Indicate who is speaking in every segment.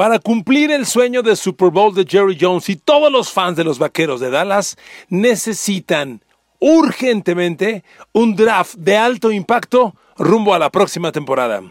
Speaker 1: Para cumplir el sueño de Super Bowl de Jerry Jones y todos los fans de los Vaqueros de Dallas necesitan urgentemente un draft de alto impacto rumbo a la próxima temporada.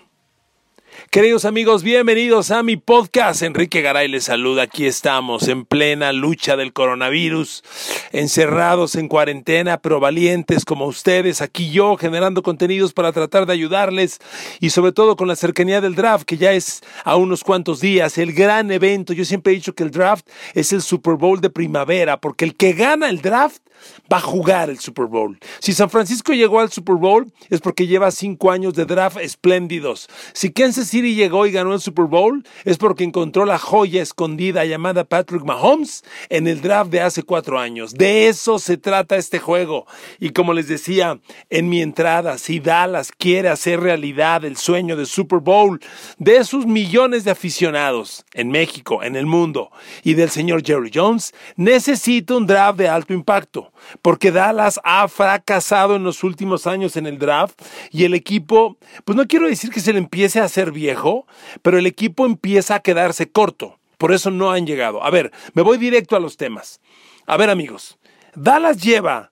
Speaker 1: Queridos amigos, bienvenidos a mi podcast. Enrique Garay les saluda. Aquí estamos en plena lucha del coronavirus, encerrados en cuarentena, pero valientes como ustedes. Aquí yo generando contenidos para tratar de ayudarles y sobre todo con la cercanía del draft, que ya es a unos cuantos días, el gran evento. Yo siempre he dicho que el draft es el Super Bowl de primavera, porque el que gana el draft va a jugar el Super Bowl. Si San Francisco llegó al Super Bowl es porque lleva cinco años de draft espléndidos. Si Kansas City llegó y ganó el Super Bowl es porque encontró la joya escondida llamada Patrick Mahomes en el draft de hace cuatro años. De eso se trata este juego. Y como les decía en mi entrada, si Dallas quiere hacer realidad el sueño de Super Bowl de sus millones de aficionados en México, en el mundo y del señor Jerry Jones, necesita un draft de alto impacto porque Dallas ha fracasado en los últimos años en el draft y el equipo, pues no quiero decir que se le empiece a hacer viejo, pero el equipo empieza a quedarse corto. Por eso no han llegado. A ver, me voy directo a los temas. A ver amigos, Dallas lleva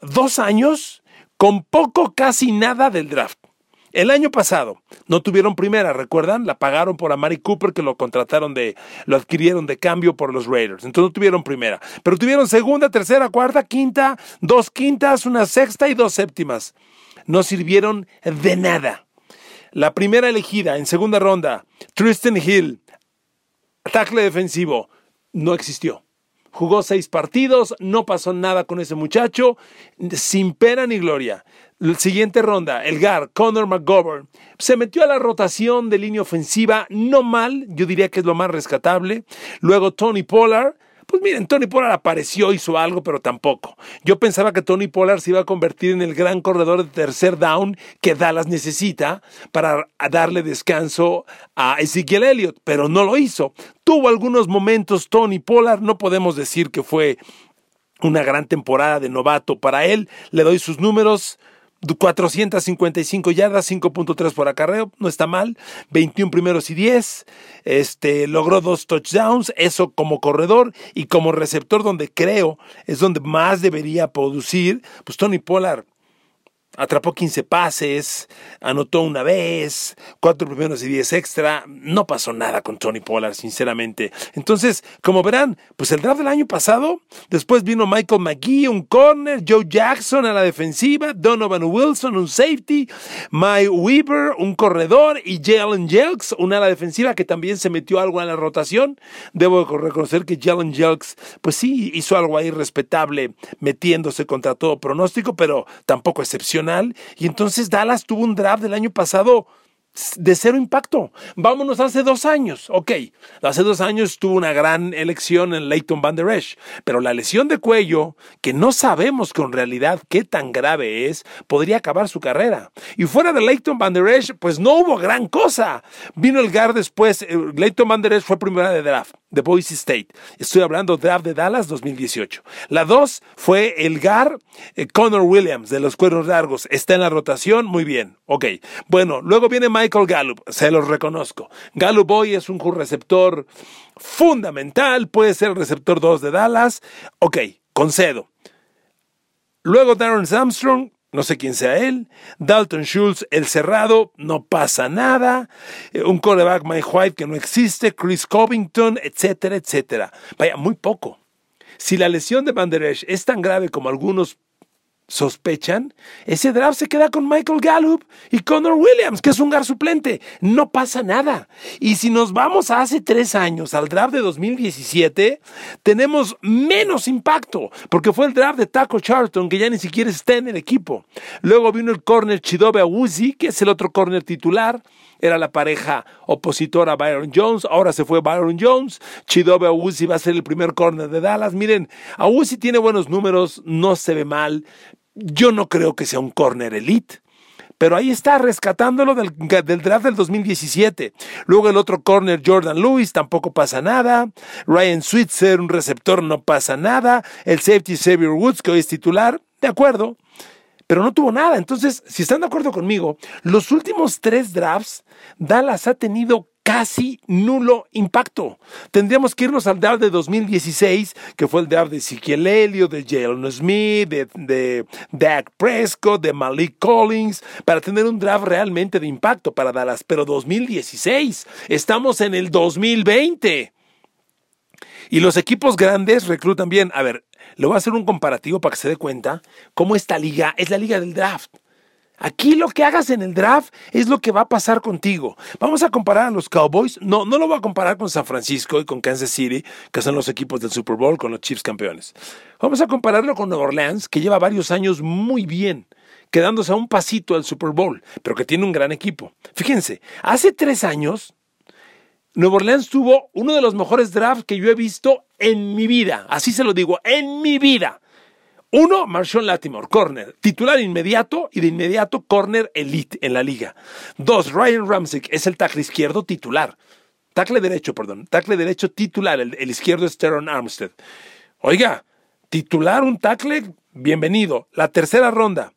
Speaker 1: dos años con poco casi nada del draft. El año pasado no tuvieron primera, ¿recuerdan? La pagaron por Amari Cooper que lo contrataron de, lo adquirieron de cambio por los Raiders. Entonces no tuvieron primera. Pero tuvieron segunda, tercera, cuarta, quinta, dos quintas, una sexta y dos séptimas. No sirvieron de nada. La primera elegida en segunda ronda, Tristan Hill, tackle defensivo, no existió. Jugó seis partidos, no pasó nada con ese muchacho, sin pena ni gloria. Siguiente ronda, el GAR, Conor McGovern, se metió a la rotación de línea ofensiva, no mal, yo diría que es lo más rescatable. Luego Tony Pollard, pues miren, Tony Pollard apareció, hizo algo, pero tampoco. Yo pensaba que Tony Pollard se iba a convertir en el gran corredor de tercer down que Dallas necesita para darle descanso a Ezekiel Elliott, pero no lo hizo. Tuvo algunos momentos Tony Pollard, no podemos decir que fue una gran temporada de novato para él. Le doy sus números. 455 yardas, 5.3 por acarreo, no está mal, 21 primeros y 10, este, logró dos touchdowns, eso como corredor y como receptor donde creo es donde más debería producir, pues Tony Pollard atrapó 15 pases, anotó una vez, cuatro primeros y 10 extra. No pasó nada con Tony Pollard, sinceramente. Entonces, como verán, pues el draft del año pasado, después vino Michael McGee, un corner, Joe Jackson a la defensiva, Donovan Wilson, un safety, Mike Weaver, un corredor, y Jalen Jelks, una ala defensiva que también se metió algo en la rotación. Debo reconocer que Jalen Jelks, pues sí, hizo algo ahí respetable, metiéndose contra todo pronóstico, pero tampoco y entonces Dallas tuvo un draft del año pasado de cero impacto. Vámonos hace dos años. Ok, hace dos años tuvo una gran elección en Leighton Van Der Esch, pero la lesión de cuello, que no sabemos con realidad qué tan grave es, podría acabar su carrera. Y fuera de Leighton Van Der Esch, pues no hubo gran cosa. Vino el GAR después, eh, Leighton Van Der Esch fue primera de draft de Boise State. Estoy hablando draft de Dallas 2018. La dos fue el GAR eh, Connor Williams de los Cueros Largos. Está en la rotación, muy bien. Ok. Bueno, luego viene Michael Gallup, se los reconozco. Gallup hoy es un receptor fundamental, puede ser el receptor 2 de Dallas. Ok, concedo. Luego Darren Armstrong, no sé quién sea él. Dalton Schultz, el cerrado, no pasa nada. Eh, un coreback Mike White que no existe. Chris Covington, etcétera, etcétera. Vaya, muy poco. Si la lesión de Van Der Esch es tan grave como algunos sospechan, ese draft se queda con Michael Gallup y Connor Williams, que es un gar suplente. No pasa nada. Y si nos vamos a hace tres años, al draft de 2017, tenemos menos impacto, porque fue el draft de Taco Charlton, que ya ni siquiera está en el equipo. Luego vino el corner Chidobe Awuzi, que es el otro corner titular era la pareja opositora Byron Jones, ahora se fue Byron Jones, Chidobe Awuzi va a ser el primer corner de Dallas. Miren, Awuzi tiene buenos números, no se ve mal, yo no creo que sea un corner elite. Pero ahí está, rescatándolo del, draft del 2017. Luego el otro corner, Jordan Lewis, tampoco pasa nada. Ryan Switzer, un receptor, no pasa nada. El safety Xavier Woods, que hoy es titular, de acuerdo pero no tuvo nada. Entonces, si están de acuerdo conmigo, los últimos tres drafts, Dallas ha tenido casi nulo impacto. Tendríamos que irnos al draft de 2016, que fue el draft de Ezekiel Elliott, de Jalen Smith, de, de Dak Prescott, de Malik Collins, para tener un draft realmente de impacto para Dallas. Pero 2016, estamos en el 2020. Y los equipos grandes reclutan bien. A ver, le voy a hacer un comparativo para que se dé cuenta cómo esta liga es la liga del draft. Aquí lo que hagas en el draft es lo que va a pasar contigo. Vamos a comparar a los Cowboys. No, no lo voy a comparar con San Francisco y con Kansas City, que son los equipos del Super Bowl, con los Chiefs campeones. Vamos a compararlo con Nueva Orleans, que lleva varios años muy bien, quedándose a un pasito al Super Bowl, pero que tiene un gran equipo. Fíjense, hace tres años Nueva Orleans tuvo uno de los mejores drafts que yo he visto en mi vida. Así se lo digo, en mi vida. Uno, Marshawn Latimore, corner, titular inmediato y de inmediato corner elite en la liga. Dos, Ryan Ramsey, es el tackle izquierdo titular. Tackle derecho, perdón. Tackle derecho titular. El, izquierdo es Teron Armstead. Oiga, titular un tackle, bienvenido. La tercera ronda.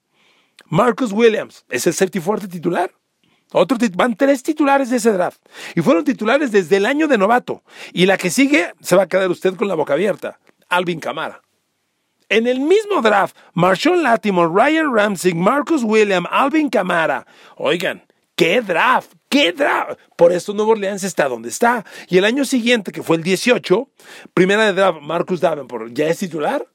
Speaker 1: Marcus Williams, ¿es el safety fuerte titular? Otro van tres titulares de ese draft. Y fueron titulares desde el año de novato. Y la que sigue se va a quedar usted con la boca abierta. Alvin Camara. En el mismo draft, Marshawn Latimore, Ryan Ramsey, Marcus William, Alvin Camara. Oigan, ¿qué draft? ¿Qué draft? Por eso Nuevo Orleans está donde está. Y el año siguiente, que fue el 18, primera de draft, Marcus Davenport, ¿ya es titular?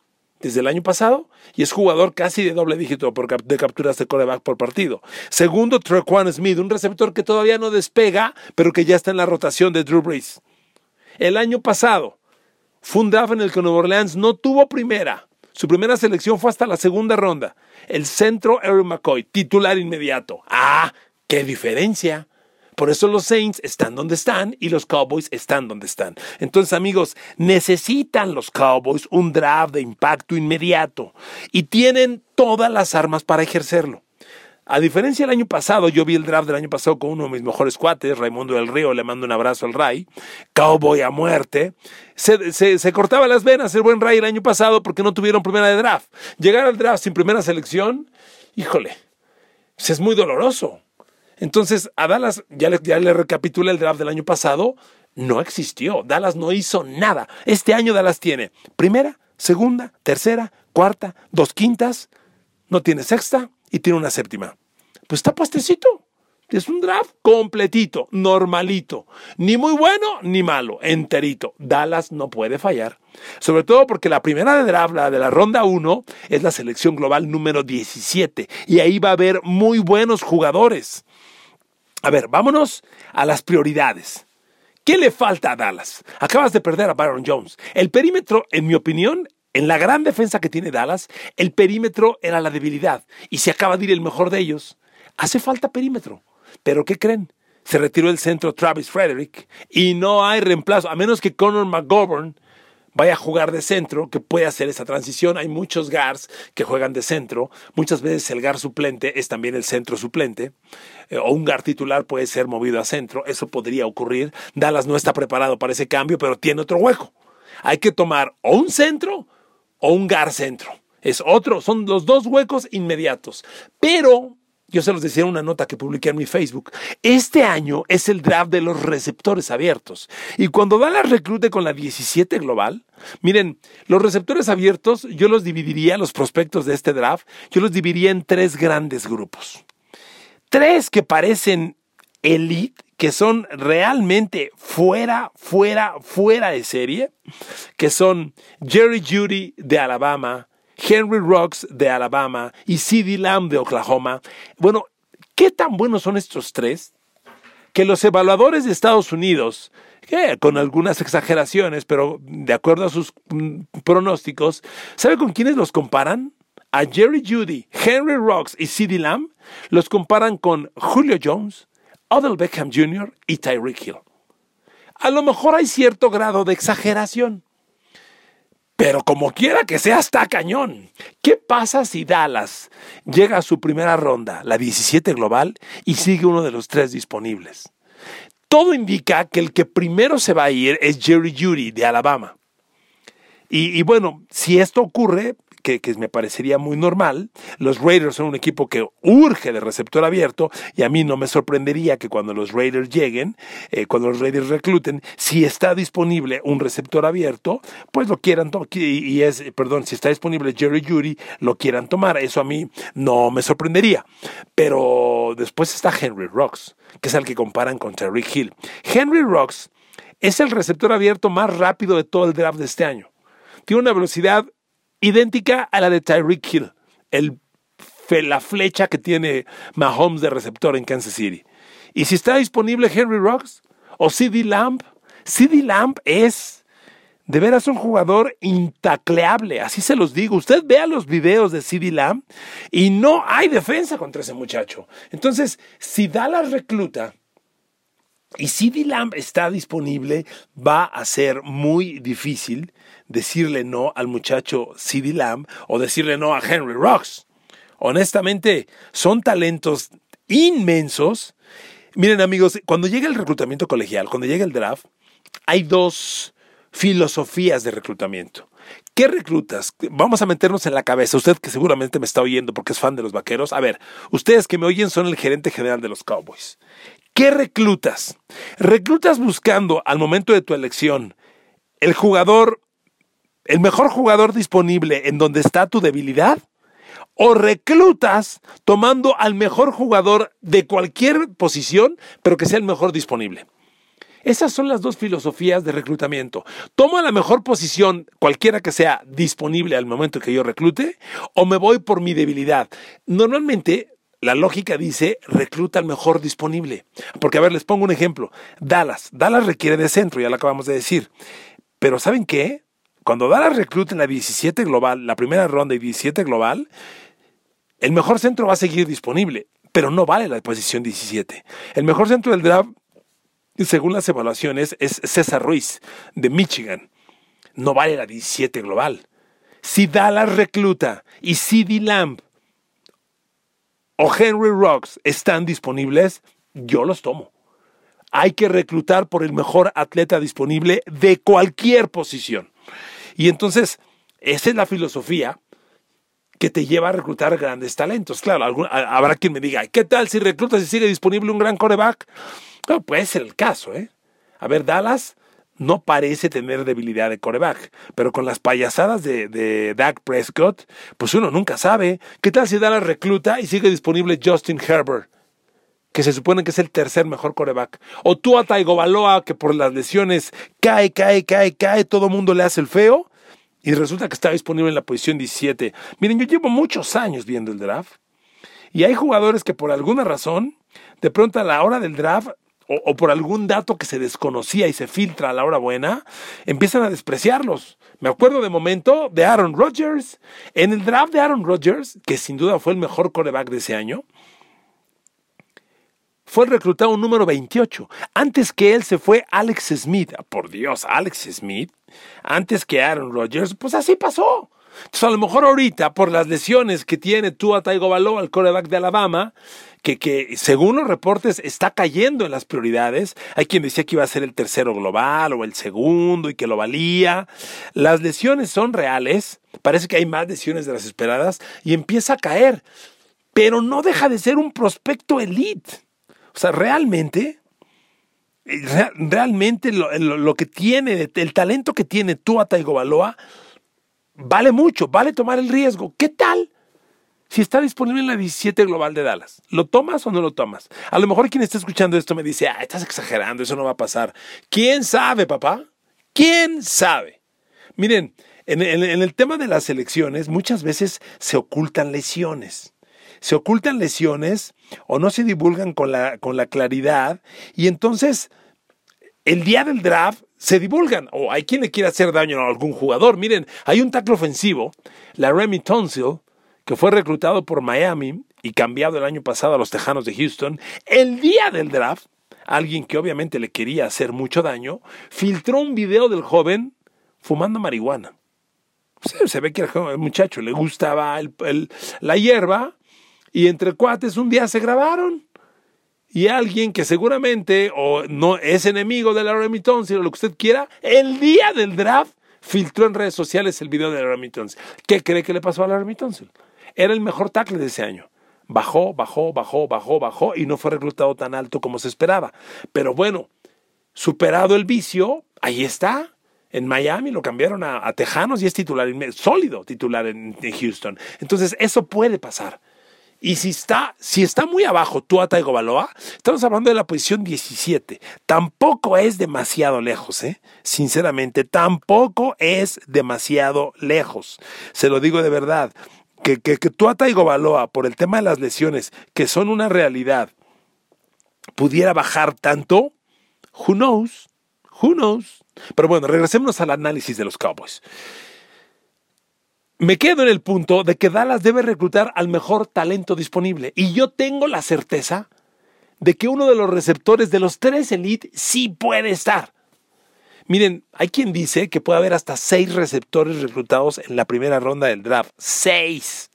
Speaker 1: desde el año pasado y es jugador casi de doble dígito de capturas de coreback por partido. Segundo, Trequan Smith, un receptor que todavía no despega, pero que ya está en la rotación de Drew Brees. El año pasado fue un draft en el que Nueva Orleans no tuvo primera. Su primera selección fue hasta la segunda ronda. El centro Eric McCoy, titular inmediato. ¡Ah! ¡Qué diferencia! Por eso los Saints están donde están y los Cowboys están donde están. Entonces, amigos, necesitan los Cowboys un draft de impacto inmediato y tienen todas las armas para ejercerlo. A diferencia del año pasado, yo vi el draft del año pasado con uno de mis mejores cuates, Raimundo del Río, le mando un abrazo al Ray, cowboy a muerte. Se, cortaba las venas el buen Ray el año pasado porque no tuvieron primera de draft. Llegar al draft sin primera selección, híjole, pues es muy doloroso. Entonces, a Dallas, ya le, ya le recapitula el draft del año pasado, no existió. Dallas no hizo nada. Este año Dallas tiene primera, segunda, tercera, cuarta, dos quintas, no tiene sexta y tiene una séptima. Pues está puestecito. Es un draft completito, normalito. Ni muy bueno ni malo, enterito. Dallas no puede fallar. Sobre todo porque la primera de draft, la de la ronda 1, es la selección global número 17. Y ahí va a haber muy buenos jugadores. A ver, vámonos a las prioridades. ¿Qué le falta a Dallas? Acabas de perder a Byron Jones. El perímetro, en mi opinión, en la gran defensa que tiene Dallas, el perímetro era la debilidad y se acaba de ir el mejor de ellos. Hace falta perímetro. Pero ¿qué creen? Se retiró el centro Travis Frederick y no hay reemplazo, a menos que Conor McGovern vaya a jugar de centro, que puede hacer esa transición. Hay muchos GARs que juegan de centro. Muchas veces el GAR suplente es también el centro suplente. Eh, o un GAR titular puede ser movido a centro. Eso podría ocurrir. Dallas no está preparado para ese cambio, pero tiene otro hueco. Hay que tomar o un centro o un GAR centro. Es otro, son los dos huecos inmediatos. Pero yo se los decía en una nota que publiqué en mi Facebook. Este año es el draft de los receptores abiertos. Y cuando Dallas reclute con la 17 global, miren, los receptores abiertos, yo los dividiría, los prospectos de este draft, yo los dividiría en tres grandes grupos. Tres que parecen elite, que son realmente fuera, fuera, fuera de serie, que son Jerry Judy de Alabama, Henry Rocks de Alabama y CeeDee Lamb de Oklahoma. Bueno, ¿qué tan buenos son estos tres? Que los evaluadores de Estados Unidos, con algunas exageraciones, pero de acuerdo a sus mm, pronósticos, ¿sabe con quiénes los comparan? A Jerry Judy, Henry Rocks y CeeDee Lamb los comparan con Julio Jones, Odell Beckham Jr. y Tyreek Hill. A lo mejor hay cierto grado de exageración, pero como quiera que sea, está cañón. ¿Qué pasa si Dallas llega a su primera ronda, la 17 global, y sigue uno de los tres disponibles? Todo indica que el que primero se va a ir es Jerry Judy de Alabama. Y, y bueno, si esto ocurre, que, me parecería muy normal. Los Raiders son un equipo que urge de receptor abierto y a mí no me sorprendería que cuando los Raiders lleguen, eh, cuando los Raiders recluten, si está disponible un receptor abierto, pues lo quieran tomar. Y es, perdón, si está disponible Jerry Judy, lo quieran tomar. Eso a mí no me sorprendería. Pero después está Henry Rocks, que es el que comparan con Terry Hill. Henry Rocks es el receptor abierto más rápido de todo el draft de este año. Tiene una velocidad idéntica a la de Tyreek Hill, el, la flecha que tiene Mahomes de receptor en Kansas City. Y si está disponible Henry Rocks o CD Lamb, CD Lamb es de veras un jugador intacleable, así se los digo. Usted vea los videos de CD Lamb y no hay defensa contra ese muchacho. Entonces, si Dallas recluta y CD Lamb está disponible, va a ser muy difícil decirle no al muchacho CD Lamb o decirle no a Henry Rocks. Honestamente, son talentos inmensos. Miren amigos, cuando llega el reclutamiento colegial, cuando llega el draft, hay dos filosofías de reclutamiento. ¿Qué reclutas? Vamos a meternos en la cabeza. Usted que seguramente me está oyendo porque es fan de los vaqueros. A ver, ustedes que me oyen son el gerente general de los Cowboys. ¿Qué reclutas? ¿Reclutas buscando al momento de tu elección el jugador el mejor jugador disponible en donde está tu debilidad? ¿O reclutas tomando al mejor jugador de cualquier posición, pero que sea el mejor disponible? Esas son las dos filosofías de reclutamiento. ¿Tomo la mejor posición, cualquiera que sea disponible al momento que yo reclute, o me voy por mi debilidad? Normalmente la lógica dice recluta al mejor disponible. Porque, a ver, les pongo un ejemplo. Dallas. Dallas requiere de centro, ya lo acabamos de decir. Pero ¿saben qué? Cuando Dallas recluta en la 17 global, la primera ronda y 17 global, el mejor centro va a seguir disponible, pero no vale la posición 17. El mejor centro del draft, según las evaluaciones, es César Ruiz, de Michigan. No vale la 17 global. Si Dallas recluta y CD Lamb o Henry Rocks están disponibles, yo los tomo. Hay que reclutar por el mejor atleta disponible de cualquier posición. Y entonces, esa es la filosofía que te lleva a reclutar grandes talentos. Claro, habrá quien me diga, ¿qué tal si reclutas y sigue disponible un gran coreback? No, puede ser el caso, ¿eh? A ver, Dallas no parece tener debilidad de coreback, pero con las payasadas de, de Dak Prescott, pues uno nunca sabe. ¿Qué tal si Dallas recluta y sigue disponible Justin Herbert? Que se supone que es el tercer mejor coreback. O tú a Taigobaloa, que por las lesiones cae, cae, cae, cae, todo mundo le hace el feo. Y resulta que está disponible en la posición 17. Miren, yo llevo muchos años viendo el draft. Y hay jugadores que por alguna razón, de pronto a la hora del draft, o, por algún dato que se desconocía y se filtra a la hora buena, empiezan a despreciarlos. Me acuerdo de momento de Aaron Rodgers. En el draft de Aaron Rodgers, que sin duda fue el mejor coreback de ese año, fue reclutado un número 28. Antes que él se fue Alex Smith. Ah, por Dios, Alex Smith. Antes que Aaron Rodgers. Pues así pasó. Entonces, a lo mejor ahorita, por las lesiones que tiene Tua Tagovailoa, al coreback de Alabama, que, que según los reportes está cayendo en las prioridades. Hay quien decía que iba a ser el tercero global o el segundo y que lo valía. Las lesiones son reales. Parece que hay más lesiones de las esperadas y empieza a caer. Pero no deja de ser un prospecto elite. O sea, realmente, realmente lo, que tiene, el talento que tiene Tua Tagovailoa, vale mucho, vale tomar el riesgo. ¿Qué tal? Si está disponible en la 17 Global de Dallas, ¿lo tomas o no lo tomas? A lo mejor quien está escuchando esto me dice, ah, estás exagerando, eso no va a pasar. ¿Quién sabe, papá? ¿Quién sabe? Miren, en, el tema de las elecciones muchas veces se ocultan lesiones. Se ocultan lesiones o no se divulgan con la, con la claridad y entonces el día del draft se divulgan o hay quien le quiere hacer daño a algún jugador. Miren, hay un tackle ofensivo, la Remy Tonsil, que fue reclutado por Miami y cambiado el año pasado a los Tejanos de Houston. El día del draft, alguien que obviamente le quería hacer mucho daño, filtró un video del joven fumando marihuana. Se, ve que al muchacho le gustaba la hierba y entre cuates un día se grabaron. Y alguien que seguramente o no es enemigo de la Remington, sino lo que usted quiera, el día del draft filtró en redes sociales el video de la Remington. ¿Qué cree que le pasó a la Remington? Era el mejor tackle de ese año. Bajó, bajó, bajó, bajó, bajó y no fue reclutado tan alto como se esperaba. Pero bueno, superado el vicio, ahí está en Miami, lo cambiaron a, Tejanos y es titular, sólido titular en, Houston. Entonces, eso puede pasar. Y si está, si está muy abajo tú a Taigo Baloa, estamos hablando de la posición 17. Tampoco es demasiado lejos, ¿eh? Sinceramente, tampoco es demasiado lejos. Se lo digo de verdad. Que, que, que tú a Taigo Baloa, por el tema de las lesiones, que son una realidad, pudiera bajar tanto, who knows? Who knows? Pero bueno, regresemos al análisis de los Cowboys. Me quedo en el punto de que Dallas debe reclutar al mejor talento disponible. Y yo tengo la certeza de que uno de los receptores de los tres Elite sí puede estar. Miren, hay quien dice que puede haber hasta seis receptores reclutados en la primera ronda del draft. Seis.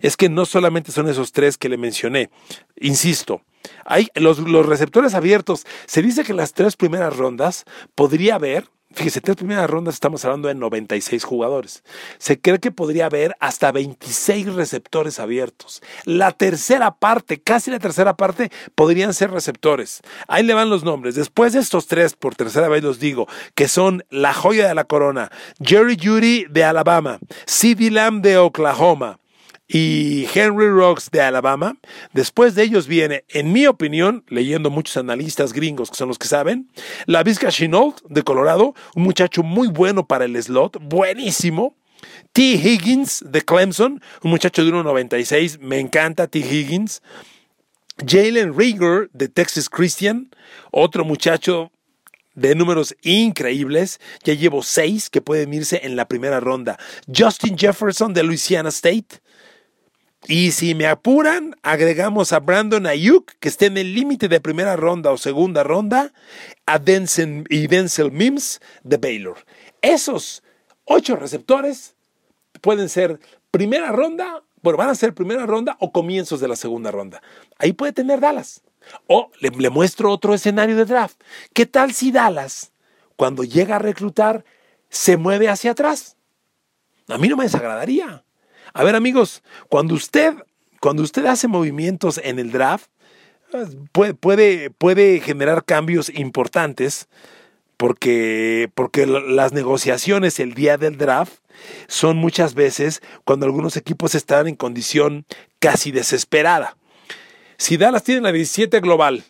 Speaker 1: Es que no solamente son esos tres que le mencioné. Insisto, hay los, receptores abiertos. Se dice que en las tres primeras rondas podría haber Fíjese, tres primeras rondas estamos hablando de 96 jugadores. Se cree que podría haber hasta 26 receptores abiertos. La tercera parte, casi la tercera parte, podrían ser receptores. Ahí le van los nombres. Después de estos tres, por tercera vez los digo, que son la joya de la corona, Jerry Judy de Alabama, CeeDee Lamb de Oklahoma, y Henry Rocks de Alabama. Después de ellos viene, en mi opinión, leyendo muchos analistas gringos que son los que saben, la Vizca Chenault de Colorado, un muchacho muy bueno para el slot, buenísimo. T. Higgins de Clemson, un muchacho de 1.96, me encanta T. Higgins. Jalen Rieger de Texas Christian, otro muchacho de números increíbles. Ya llevo seis que pueden irse en la primera ronda. Justin Jefferson de Louisiana State. Y si me apuran, agregamos a Brandon Ayuk, que esté en el límite de primera ronda o segunda ronda, a Denzel y Denzel Mims de Baylor. Esos ocho receptores pueden ser primera ronda, bueno, van a ser primera ronda o comienzos de la segunda ronda. Ahí puede tener Dallas. O le, le muestro otro escenario de draft. ¿Qué tal si Dallas, cuando llega a reclutar, se mueve hacia atrás? A mí no me desagradaría. A ver, amigos, cuando usted, cuando usted hace movimientos en el draft, puede, puede, puede generar cambios importantes porque, porque las negociaciones el día del draft son muchas veces cuando algunos equipos están en condición casi desesperada. Si Dallas tiene la 17 global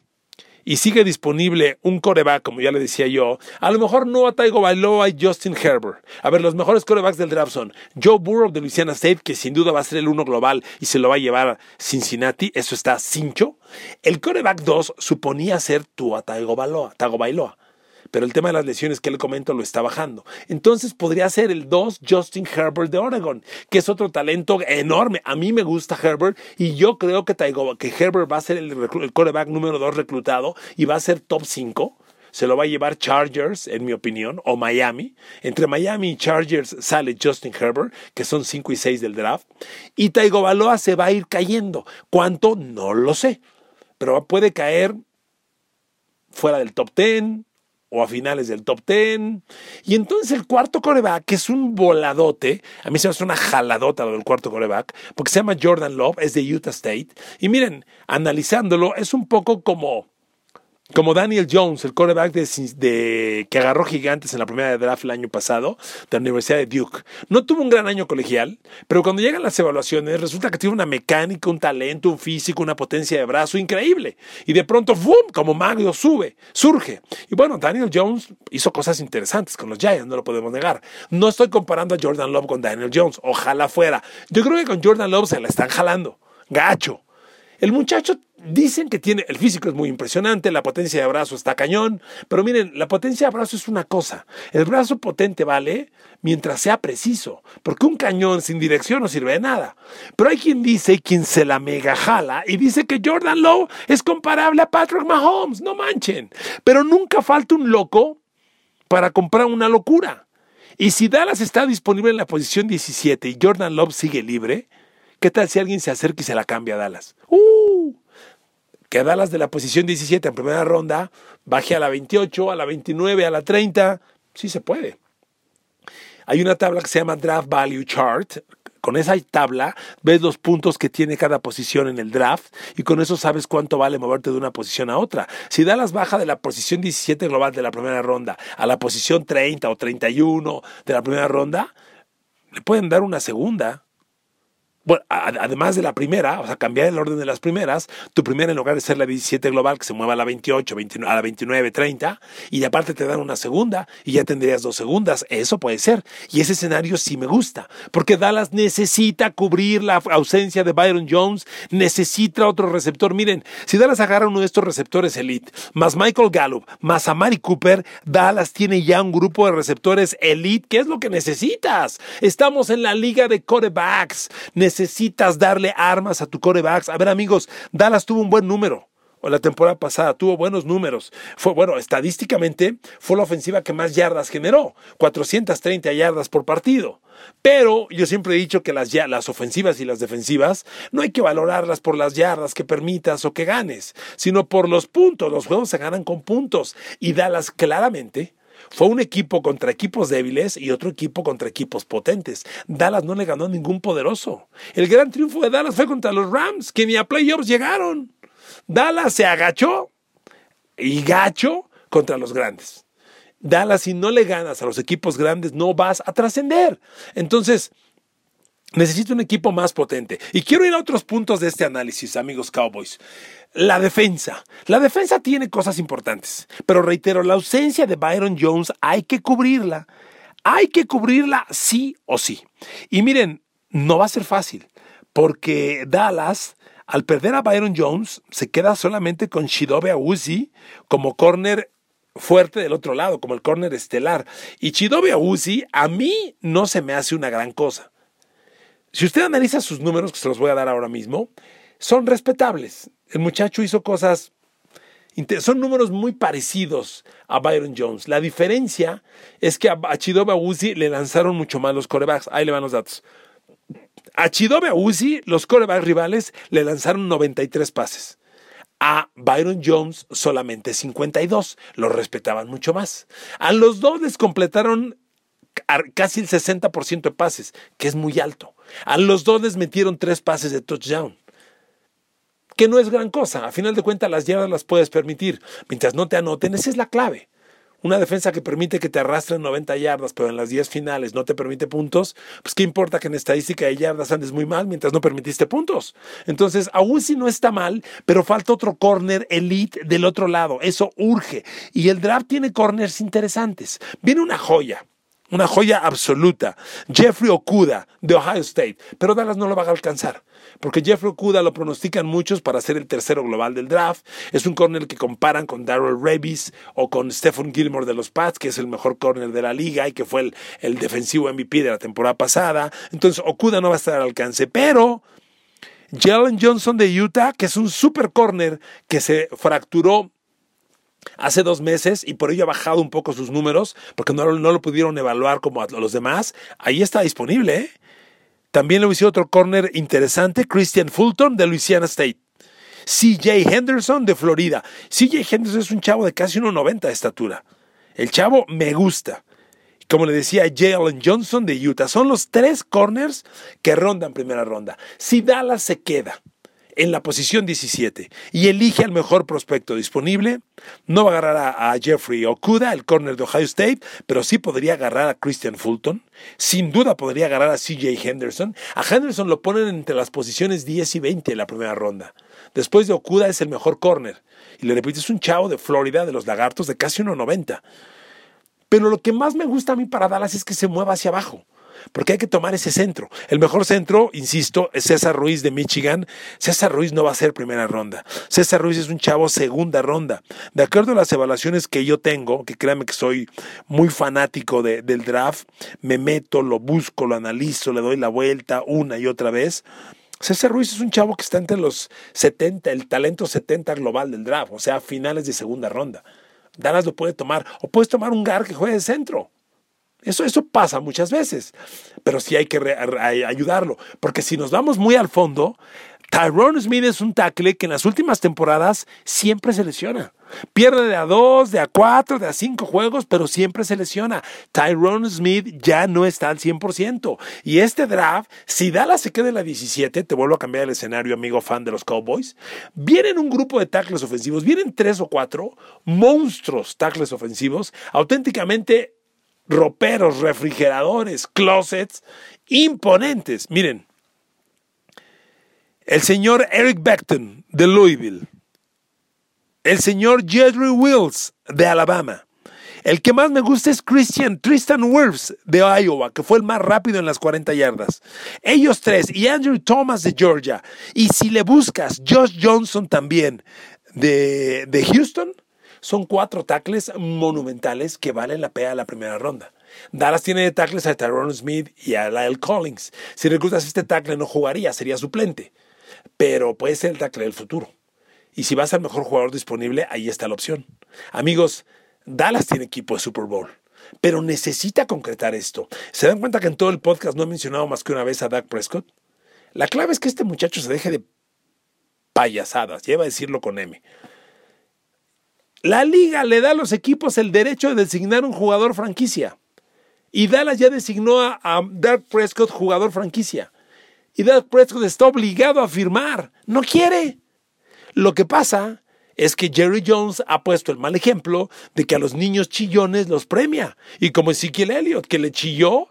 Speaker 1: y sigue disponible un coreback, como ya le decía yo, a lo mejor no a Taigo Bailoa y Justin Herbert. A ver, los mejores corebacks del draft son Joe Burrow de Louisiana State, que sin duda va a ser el uno global y se lo va a llevar Cincinnati, eso está cincho. El coreback 2 suponía ser Tua Taigo Bailoa pero el tema de las lesiones que le comento lo está bajando. Entonces podría ser el 2 Justin Herbert de Oregon, que es otro talento enorme. A mí me gusta Herbert y yo creo que, que Herbert va a ser el, el coreback número 2 reclutado y va a ser top 5 se lo va a llevar Chargers, en mi opinión, o Miami. Entre Miami y Chargers sale Justin Herbert, que son 5 y 6 del draft. Y Taigo Baloa se va a ir cayendo. ¿Cuánto? No lo sé. Pero puede caer fuera del top 10, o a finales del top 10. Y entonces el cuarto coreback, que es un voladote, a mí se me hace una jaladota lo del cuarto coreback, porque se llama Jordan Love, es de Utah State. Y miren, analizándolo, es un poco como como Daniel Jones, el quarterback de, que agarró gigantes en la primera de draft el año pasado de la Universidad de Duke. No tuvo un gran año colegial, pero cuando llegan las evaluaciones resulta que tiene una mecánica, un talento, un físico, una potencia de brazo increíble. Y de pronto, ¡fum! como Mario sube, surge. Y bueno, Daniel Jones hizo cosas interesantes con los Giants, no lo podemos negar. No estoy comparando a Jordan Love con Daniel Jones, ojalá fuera. Yo creo que con Jordan Love se la están jalando. Gacho. El muchacho dicen que tiene, el físico es muy impresionante, la potencia de brazo está cañón, pero miren, la potencia de brazo es una cosa. El brazo potente vale mientras sea preciso, porque un cañón sin dirección no sirve de nada. Pero hay quien dice, quien se la mega jala, y dice que Jordan Lowe es comparable a Patrick Mahomes, no manchen. Pero nunca falta un loco para comprar una locura. Y si Dallas está disponible en la posición 17 y Jordan Love sigue libre, ¿Qué tal si alguien se acerca y se la cambia a Dallas? ¡Uh! Que Dallas de la posición 17 en primera ronda baje a la 28, a la 29, a la 30. Sí se puede. Hay una tabla que se llama Draft Value Chart. Con esa tabla ves los puntos que tiene cada posición en el draft y con eso sabes cuánto vale moverte de una posición a otra. Si Dallas baja de la posición 17 global de la primera ronda a la posición 30 o 31 de la primera ronda, le pueden dar una segunda bueno, además de la primera, o sea, cambiar el orden de las primeras, tu primera en lugar de ser la 17 global, que se mueva a la 28, a la 29, 30, y aparte te dan una segunda, y ya tendrías dos segundas, eso puede ser. Y ese escenario sí me gusta, porque Dallas necesita cubrir la ausencia de Byron Jones, necesita otro receptor. Miren, si Dallas agarra uno de estos receptores elite, más Michael Gallup, más Amari Cooper, Dallas tiene ya un grupo de receptores elite, ¿qué es lo que necesitas? Estamos en la liga de quarterbacks necesitas darle armas a tu corebacks. A ver, amigos, Dallas tuvo un buen número. O la temporada pasada tuvo buenos números. Fue, bueno, estadísticamente fue la ofensiva que más yardas generó, 430 yardas por partido. Pero yo siempre he dicho que las, las ofensivas y las defensivas no hay que valorarlas por las yardas que permitas o que ganes, sino por los puntos. Los juegos se ganan con puntos. Y Dallas claramente fue un equipo contra equipos débiles y otro equipo contra equipos potentes. Dallas no le ganó a ningún poderoso. El gran triunfo de Dallas fue contra los Rams, que ni a playoffs llegaron. Dallas se agachó y gacho contra los grandes. Dallas, si no le ganas a los equipos grandes, no vas a trascender. Entonces, necesito un equipo más potente. Y quiero ir a otros puntos de este análisis, amigos Cowboys. La defensa. La defensa tiene cosas importantes, pero reitero, la ausencia de Byron Jones hay que cubrirla. Hay que cubrirla sí o sí. Y miren, no va a ser fácil, porque Dallas, al perder a Byron Jones, se queda solamente con Shidobe Awuzi como corner fuerte del otro lado, como el corner estelar. Y Chidobe Awuzi a mí no se me hace una gran cosa. Si usted analiza sus números, que se los voy a dar ahora mismo, son respetables. El muchacho hizo cosas, son números muy parecidos a Byron Jones. La diferencia es que a Chidobe Uzi le lanzaron mucho más los corebacks. Ahí le van los datos. A Chidobe Uzi, los corebacks rivales le lanzaron 93 pases. A Byron Jones solamente 52. Lo respetaban mucho más. A los dos les completaron casi el 60% de pases, que es muy alto. A los dos les metieron tres pases de touchdown que no es gran cosa. A final de cuentas, las yardas las puedes permitir. Mientras no te anoten, esa es la clave. Una defensa que permite que te arrastren 90 yardas, pero en las 10 finales no te permite puntos, pues qué importa que en estadística de yardas andes muy mal mientras no permitiste puntos. Entonces, aún si no está mal, pero falta otro corner elite del otro lado. Eso urge. Y el draft tiene corners interesantes. Viene una joya. Una joya absoluta. Jeffrey Okuda de Ohio State. Pero Dallas no lo va a alcanzar porque Jeffrey Okuda lo pronostican muchos para ser el tercero global del draft. Es un corner que comparan con Darrell Revis o con Stephen Gilmore de los Pats, que es el mejor corner de la liga y que fue el, el defensivo MVP de la temporada pasada. Entonces Okuda no va a estar al alcance, pero Jalen Johnson de Utah, que es un super corner que se fracturó hace dos meses y por ello ha bajado un poco sus números porque no, lo pudieron evaluar como a los demás, ahí está disponible. ¿eh? También le hizo otro corner interesante, Christian Fulton de Louisiana State. CJ Henderson de Florida. CJ Henderson es un chavo de casi 1,90 de estatura. El chavo me gusta. Como le decía, Jalen Johnson de Utah. Son los tres corners que rondan primera ronda. Si Dallas se queda en la posición 17 y elige al mejor prospecto disponible, no va a agarrar a, Jeffrey Okuda, el corner de Ohio State, pero sí podría agarrar a Christian Fulton. Sin duda podría agarrar a CJ Henderson. A Henderson lo ponen entre las posiciones 10 y 20 en la primera ronda. Después de Okuda es el mejor corner. Y le repito, es un chavo de Florida, de los lagartos, de casi 1,90. Pero lo que más me gusta a mí para Dallas es que se mueva hacia abajo porque hay que tomar ese centro. El mejor centro, insisto, es César Ruiz de Michigan. César Ruiz no va a ser primera ronda. César Ruiz es un chavo segunda ronda. De acuerdo a las evaluaciones que yo tengo, que créanme que soy muy fanático del draft, me meto, lo busco, lo analizo, le doy la vuelta una y otra vez. César Ruiz es un chavo que está entre los 70, el talento 70 global del draft, o sea, finales de segunda ronda. Dallas lo puede tomar, o puedes tomar un GAR que juegue de centro. Eso, eso pasa muchas veces, pero sí hay que ayudarlo, porque si nos vamos muy al fondo, Tyrone Smith es un tackle que en las últimas temporadas siempre se lesiona. Pierde de a dos, de a cuatro, de a cinco juegos, pero siempre se lesiona. Tyrone Smith ya no está al 100%. Y este draft, si Dallas se queda en la 17, te vuelvo a cambiar el escenario, amigo fan de los Cowboys, vienen un grupo de tackles ofensivos, vienen tres o cuatro monstruos tackles ofensivos, auténticamente roperos, refrigeradores, closets imponentes. Miren, el señor Eric Beckton de Louisville, el señor Jerry Wills de Alabama. El que más me gusta es Christian Tristan Wirfs de Iowa, que fue el más rápido en las 40 yardas. Ellos tres y Andrew Thomas de Georgia. Y si le buscas, Josh Johnson también de, de Houston, son cuatro tackles monumentales que valen la pena la primera ronda. Dallas tiene tackles a Tyrone Smith y a Lyle Collins. Si reclutas este tackle no jugaría, sería suplente. Pero puede ser el tackle del futuro. Y si vas al mejor jugador disponible, ahí está la opción. Amigos, Dallas tiene equipo de Super Bowl pero necesita concretar esto. ¿Se dan cuenta que en todo el podcast no he mencionado más que una vez a Dak Prescott? La clave es que este muchacho se deje de payasadas, lleva a decirlo con M. La liga le da a los equipos el derecho de designar un jugador franquicia. Y Dallas ya designó a, a Dak Prescott jugador franquicia. Y Dak Prescott está obligado a firmar. No quiere. Lo que pasa es que Jerry Jones ha puesto el mal ejemplo de que a los niños chillones los premia. Y como Ezekiel Elliott, que le chilló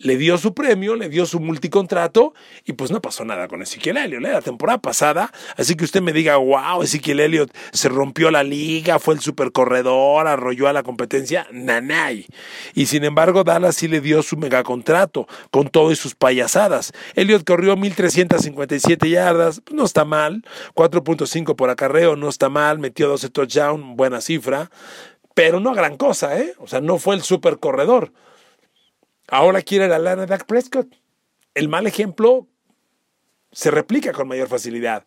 Speaker 1: le dio su premio, le dio su multicontrato y pues no pasó nada con Ezequiel Elliott. ¿eh? La temporada pasada, así que usted me diga, wow, Ezequiel Elliott se rompió la liga, fue el supercorredor, arrolló a la competencia, nanay. Y sin embargo, Dallas sí le dio su megacontrato con todo y sus payasadas. Elliott corrió 1357 yardas, pues no está mal, 4.5 por acarreo, no está mal, metió 12 touchdowns, buena cifra, pero no gran cosa, ¿eh? O sea, no fue el supercorredor. Ahora quiere la lana de Dak Prescott. El mal ejemplo se replica con mayor facilidad.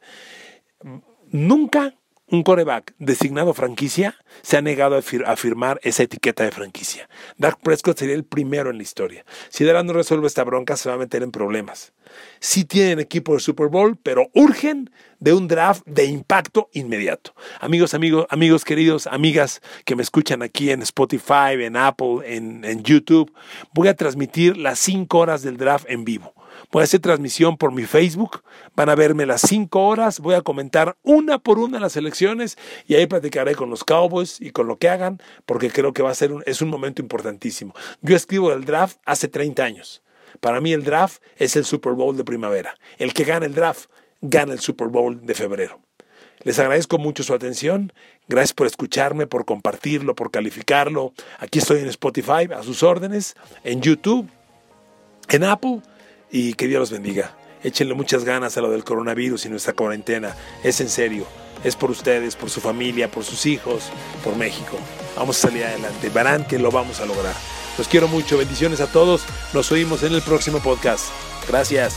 Speaker 1: Nunca un coreback designado franquicia se ha negado a, firmar esa etiqueta de franquicia. Dak Prescott sería el primero en la historia. Si Dallas no resuelve esta bronca, se va a meter en problemas. Sí tienen equipo de Super Bowl, pero urgen de un draft de impacto inmediato. Amigos, amigos, amigos queridos, amigas que me escuchan aquí en Spotify, en Apple, en, en YouTube, voy a transmitir las cinco horas del draft en vivo. Voy a hacer transmisión por mi Facebook, van a verme las cinco horas, voy a comentar una por una las elecciones y ahí platicaré con los Cowboys y con lo que hagan, porque creo que va a ser un, es un momento importantísimo. Yo escribo el draft hace 30 años. Para mí el draft es el Super Bowl de primavera. El que gana el draft gana el Super Bowl de febrero. Les agradezco mucho su atención. Gracias por escucharme, por compartirlo, por calificarlo. Aquí estoy en Spotify a sus órdenes, en YouTube, en Apple y que Dios los bendiga. Échenle muchas ganas a lo del coronavirus y nuestra cuarentena. Es en serio. Es por ustedes, por su familia, por sus hijos, por México. Vamos a salir adelante. Verán que lo vamos a lograr. Los quiero mucho. Bendiciones a todos. Nos oímos en el próximo podcast. Gracias.